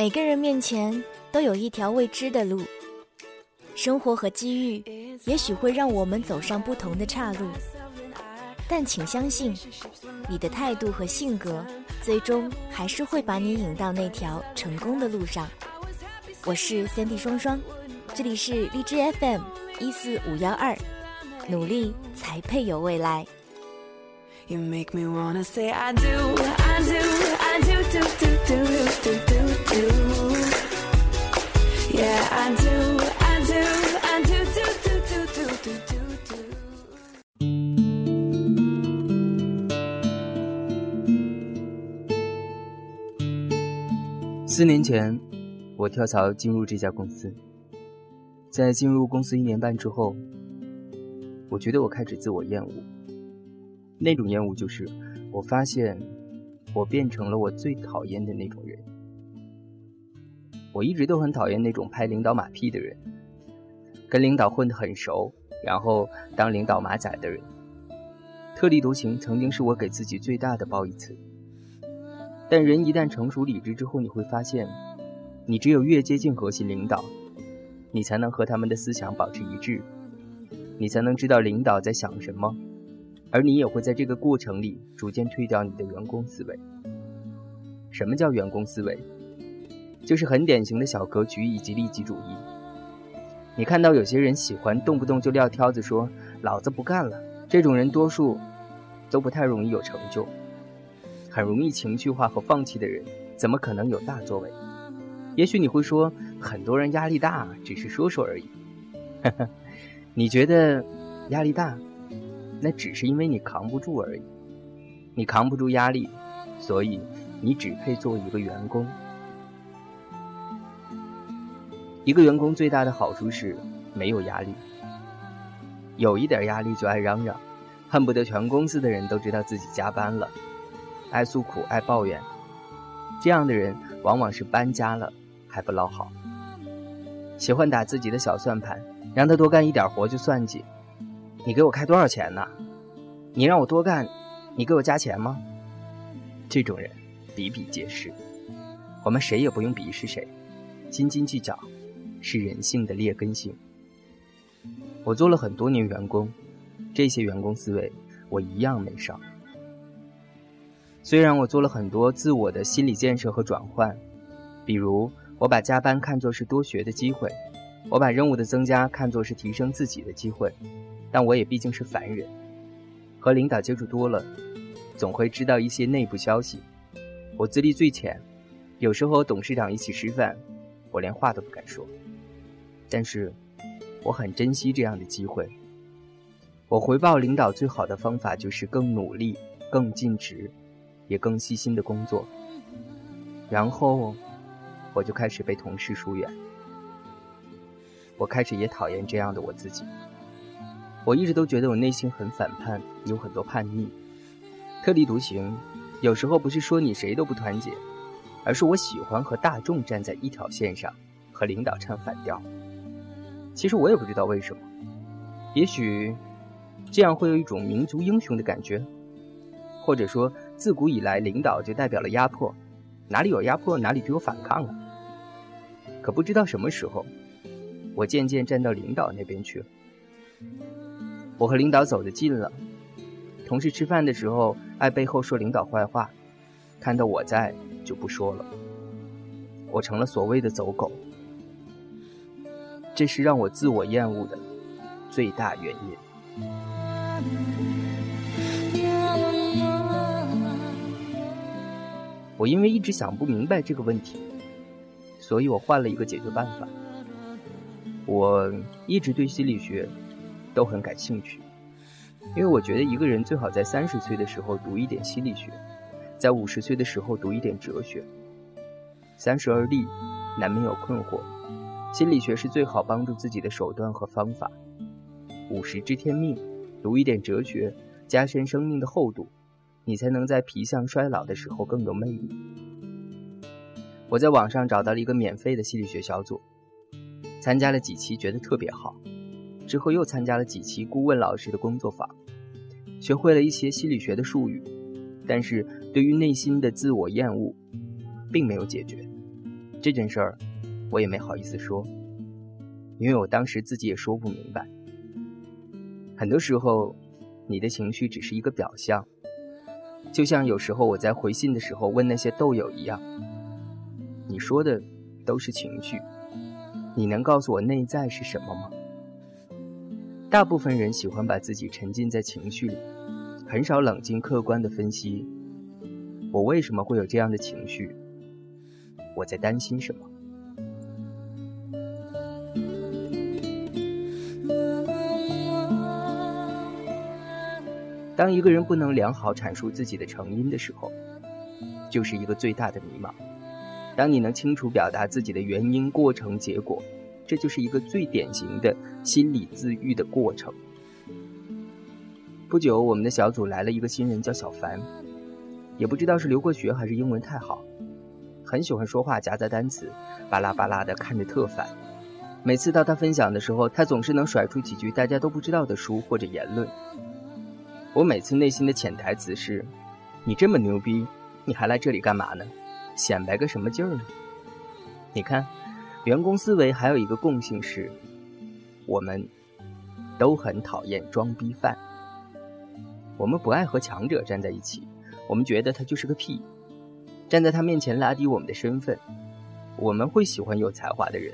每个人面前都有一条未知的路，生活和机遇也许会让我们走上不同的岔路，但请相信，你的态度和性格最终还是会把你引到那条成功的路上。我是三 D 双双，这里是荔枝 FM 一四五幺二，努力才配有未来。You make me wanna say I do, I do, I do, do, do, do, do, do, do. Yeah, I do, I do, I do, do, do, do, do, do, do. 四年前，我跳槽进入这家公司。在进入公司一年半之后，我觉得我开始自我厌恶。那种厌恶就是，我发现我变成了我最讨厌的那种人。我一直都很讨厌那种拍领导马屁的人，跟领导混得很熟，然后当领导马仔的人。特立独行曾经是我给自己最大的褒义词。但人一旦成熟理智之后，你会发现，你只有越接近核心领导，你才能和他们的思想保持一致，你才能知道领导在想什么。而你也会在这个过程里逐渐退掉你的员工思维。什么叫员工思维？就是很典型的小格局以及利己主义。你看到有些人喜欢动不动就撂挑子说“老子不干了”，这种人多数都不太容易有成就，很容易情绪化和放弃的人，怎么可能有大作为？也许你会说，很多人压力大只是说说而已。你觉得压力大？那只是因为你扛不住而已，你扛不住压力，所以你只配做一个员工。一个员工最大的好处是没有压力，有一点压力就爱嚷嚷，恨不得全公司的人都知道自己加班了，爱诉苦爱抱怨，这样的人往往是搬家了还不捞好，喜欢打自己的小算盘，让他多干一点活就算计。你给我开多少钱呢？你让我多干，你给我加钱吗？这种人比比皆是，我们谁也不用鄙视谁。斤斤计较是人性的劣根性。我做了很多年员工，这些员工思维我一样没少。虽然我做了很多自我的心理建设和转换，比如我把加班看作是多学的机会，我把任务的增加看作是提升自己的机会。但我也毕竟是凡人，和领导接触多了，总会知道一些内部消息。我资历最浅，有时候和董事长一起吃饭，我连话都不敢说。但是，我很珍惜这样的机会。我回报领导最好的方法就是更努力、更尽职，也更细心的工作。然后，我就开始被同事疏远。我开始也讨厌这样的我自己。我一直都觉得我内心很反叛，有很多叛逆，特立独行。有时候不是说你谁都不团结，而是我喜欢和大众站在一条线上，和领导唱反调。其实我也不知道为什么，也许这样会有一种民族英雄的感觉，或者说自古以来领导就代表了压迫，哪里有压迫哪里就有反抗啊。可不知道什么时候，我渐渐站到领导那边去了。我和领导走得近了，同事吃饭的时候爱背后说领导坏话，看到我在就不说了。我成了所谓的走狗，这是让我自我厌恶的最大原因。我因为一直想不明白这个问题，所以我换了一个解决办法。我一直对心理学。都很感兴趣，因为我觉得一个人最好在三十岁的时候读一点心理学，在五十岁的时候读一点哲学。三十而立，难免有困惑，心理学是最好帮助自己的手段和方法。五十知天命，读一点哲学，加深生命的厚度，你才能在皮相衰老的时候更有魅力。我在网上找到了一个免费的心理学小组，参加了几期，觉得特别好。之后又参加了几期顾问老师的工作坊，学会了一些心理学的术语，但是对于内心的自我厌恶，并没有解决。这件事儿，我也没好意思说，因为我当时自己也说不明白。很多时候，你的情绪只是一个表象，就像有时候我在回信的时候问那些豆友一样，你说的都是情绪，你能告诉我内在是什么吗？大部分人喜欢把自己沉浸在情绪里，很少冷静客观的分析，我为什么会有这样的情绪？我在担心什么？当一个人不能良好阐述自己的成因的时候，就是一个最大的迷茫。当你能清楚表达自己的原因、过程、结果。这就是一个最典型的心理自愈的过程。不久，我们的小组来了一个新人，叫小凡，也不知道是留过学还是英文太好，很喜欢说话夹杂单词，巴拉巴拉的，看着特烦。每次到他分享的时候，他总是能甩出几句大家都不知道的书或者言论。我每次内心的潜台词是：你这么牛逼，你还来这里干嘛呢？显摆个什么劲儿呢？你看。员工思维还有一个共性是，我们都很讨厌装逼犯。我们不爱和强者站在一起，我们觉得他就是个屁。站在他面前拉低我们的身份。我们会喜欢有才华的人，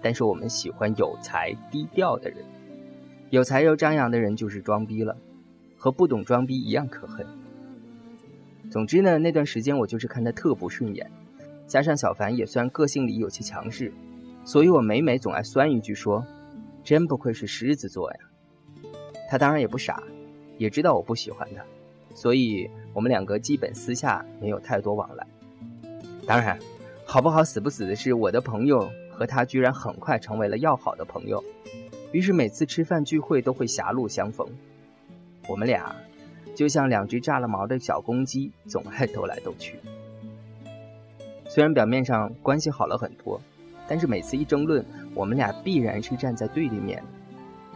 但是我们喜欢有才低调的人。有才又张扬的人就是装逼了，和不懂装逼一样可恨。总之呢，那段时间我就是看他特不顺眼。加上小凡也算个性里有些强势，所以我每每总爱酸一句说：“真不愧是狮子座呀。”他当然也不傻，也知道我不喜欢他，所以我们两个基本私下没有太多往来。当然，好不好死不死的是，我的朋友和他居然很快成为了要好的朋友，于是每次吃饭聚会都会狭路相逢。我们俩就像两只炸了毛的小公鸡，总爱斗来斗去。虽然表面上关系好了很多，但是每次一争论，我们俩必然是站在对立面。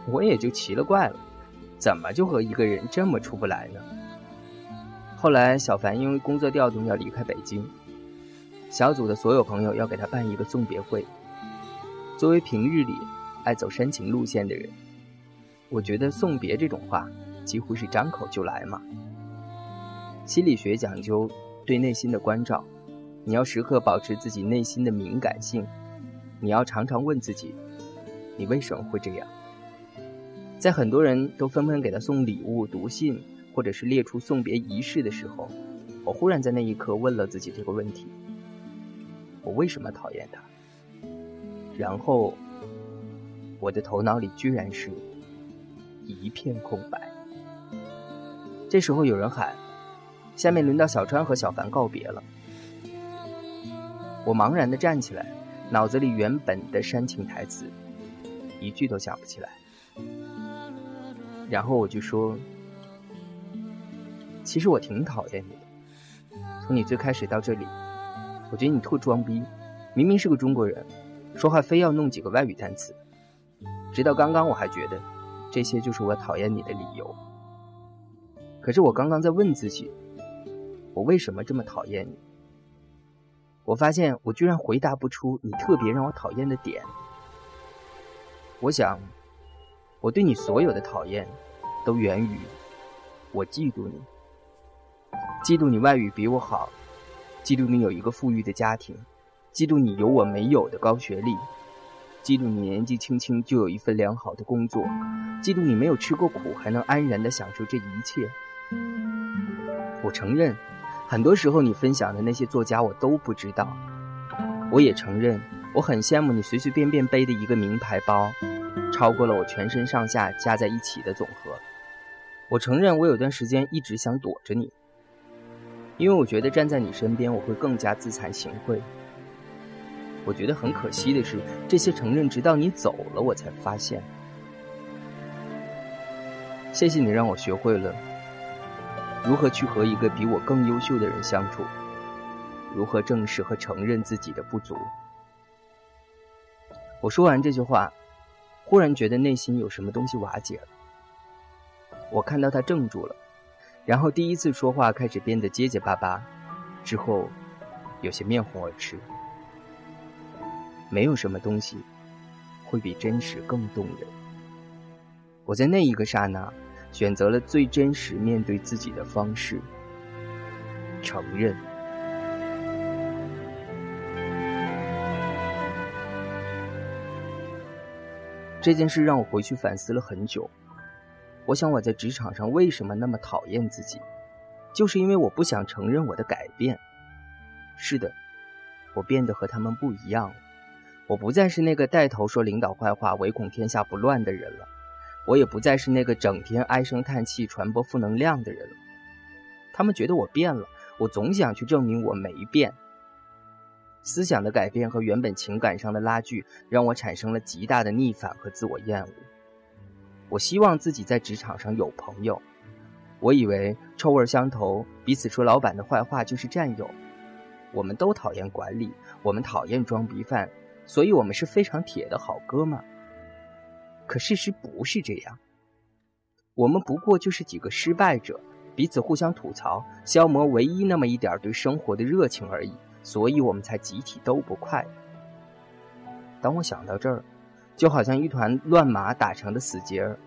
我也就奇了怪了，怎么就和一个人这么处不来呢？后来小凡因为工作调动要离开北京，小组的所有朋友要给他办一个送别会。作为平日里爱走煽情路线的人，我觉得送别这种话几乎是张口就来嘛。心理学讲究对内心的关照。你要时刻保持自己内心的敏感性，你要常常问自己，你为什么会这样？在很多人都纷纷给他送礼物、读信，或者是列出送别仪式的时候，我忽然在那一刻问了自己这个问题：我为什么讨厌他？然后，我的头脑里居然是一片空白。这时候有人喊：“下面轮到小川和小凡告别了。”我茫然的站起来，脑子里原本的煽情台词一句都想不起来。然后我就说：“其实我挺讨厌你的，从你最开始到这里，我觉得你特装逼。明明是个中国人，说话非要弄几个外语单词。直到刚刚我还觉得这些就是我讨厌你的理由。可是我刚刚在问自己，我为什么这么讨厌你？”我发现我居然回答不出你特别让我讨厌的点。我想，我对你所有的讨厌，都源于我嫉妒你，嫉妒你外语比我好，嫉妒你有一个富裕的家庭，嫉妒你有我没有的高学历，嫉妒你年纪轻轻就有一份良好的工作，嫉妒你没有吃过苦还能安然的享受这一切。我承认。很多时候，你分享的那些作家，我都不知道。我也承认，我很羡慕你随随便便背的一个名牌包，超过了我全身上下加在一起的总和。我承认，我有段时间一直想躲着你，因为我觉得站在你身边，我会更加自惭形秽。我觉得很可惜的是，这些承认直到你走了，我才发现。谢谢你让我学会了。如何去和一个比我更优秀的人相处？如何正视和承认自己的不足？我说完这句话，忽然觉得内心有什么东西瓦解了。我看到他怔住了，然后第一次说话开始变得结结巴巴，之后有些面红耳赤。没有什么东西会比真实更动人。我在那一个刹那，选择了最真实面对自己的方式——承认。这件事让我回去反思了很久。我想我在职场上为什么那么讨厌自己，就是因为我不想承认我的改变。是的，我变得和他们不一样了。我不再是那个带头说领导坏话、唯恐天下不乱的人了。我也不再是那个整天唉声叹气、传播负能量的人了。他们觉得我变了，我总想去证明我没变。思想的改变和原本情感上的拉锯，让我产生了极大的逆反和自我厌恶。我希望自己在职场上有朋友。我以为臭味相投，彼此说老板的坏话就是战友。我们都讨厌管理，我们讨厌装逼犯，所以我们是非常铁的好哥们。可事实不是这样。我们不过就是几个失败者，彼此互相吐槽，消磨唯一那么一点对生活的热情而已。所以我们才集体都不快。当我想到这儿，就好像一团乱麻打成的死结儿，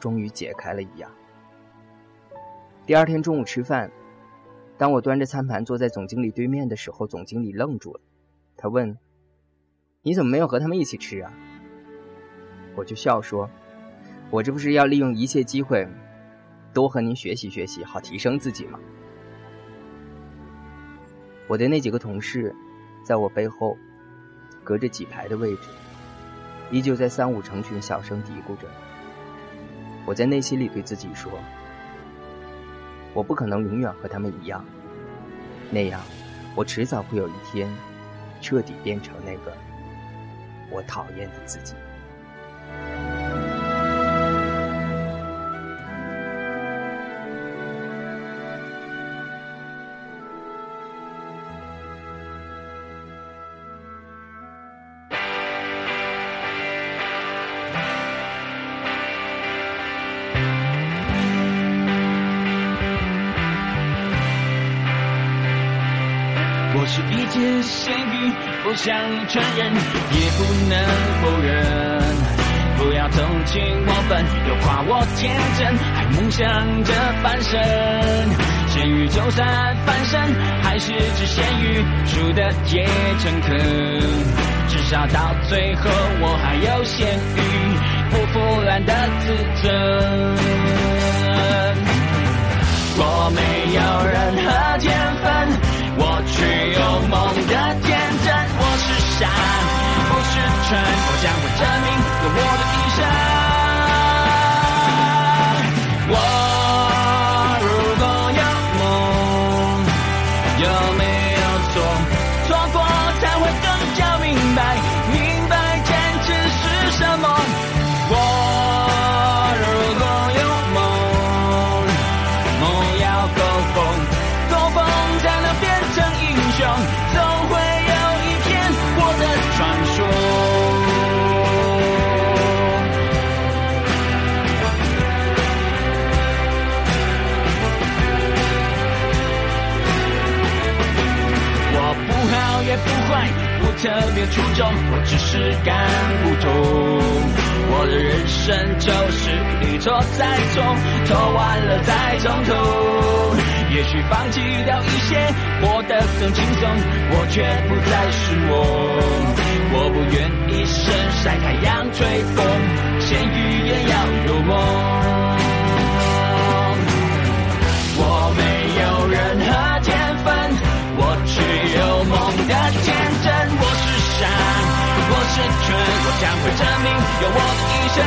终于解开了一样。第二天中午吃饭，当我端着餐盘坐在总经理对面的时候，总经理愣住了。他问：“你怎么没有和他们一起吃啊？”我就笑说：“我这不是要利用一切机会，多和您学习学习，好提升自己吗？”我的那几个同事，在我背后，隔着几排的位置，依旧在三五成群小声嘀咕着。我在内心里对自己说：“我不可能永远和他们一样，那样，我迟早会有一天，彻底变成那个我讨厌的自己。”不想承认，也不能否认。不要同情我笨，又夸我天真，还梦想着翻身。咸鱼就算翻身，还是只咸鱼，输的也诚恳。至少到最后，我还有咸鱼不腐烂的自尊。我没有任何天分。我却有梦的天总会有一天，我的传说。我不好也不坏，不特别出众。我只是敢不懂，我的人生就是一错再错，错完了再从头。也许放弃掉一些，活得更轻松，我却不再是我。我不愿一生晒太阳吹风，咸鱼也要有梦。我没有任何天分，我只有梦的天真。我是春，我将会证明有我的一生。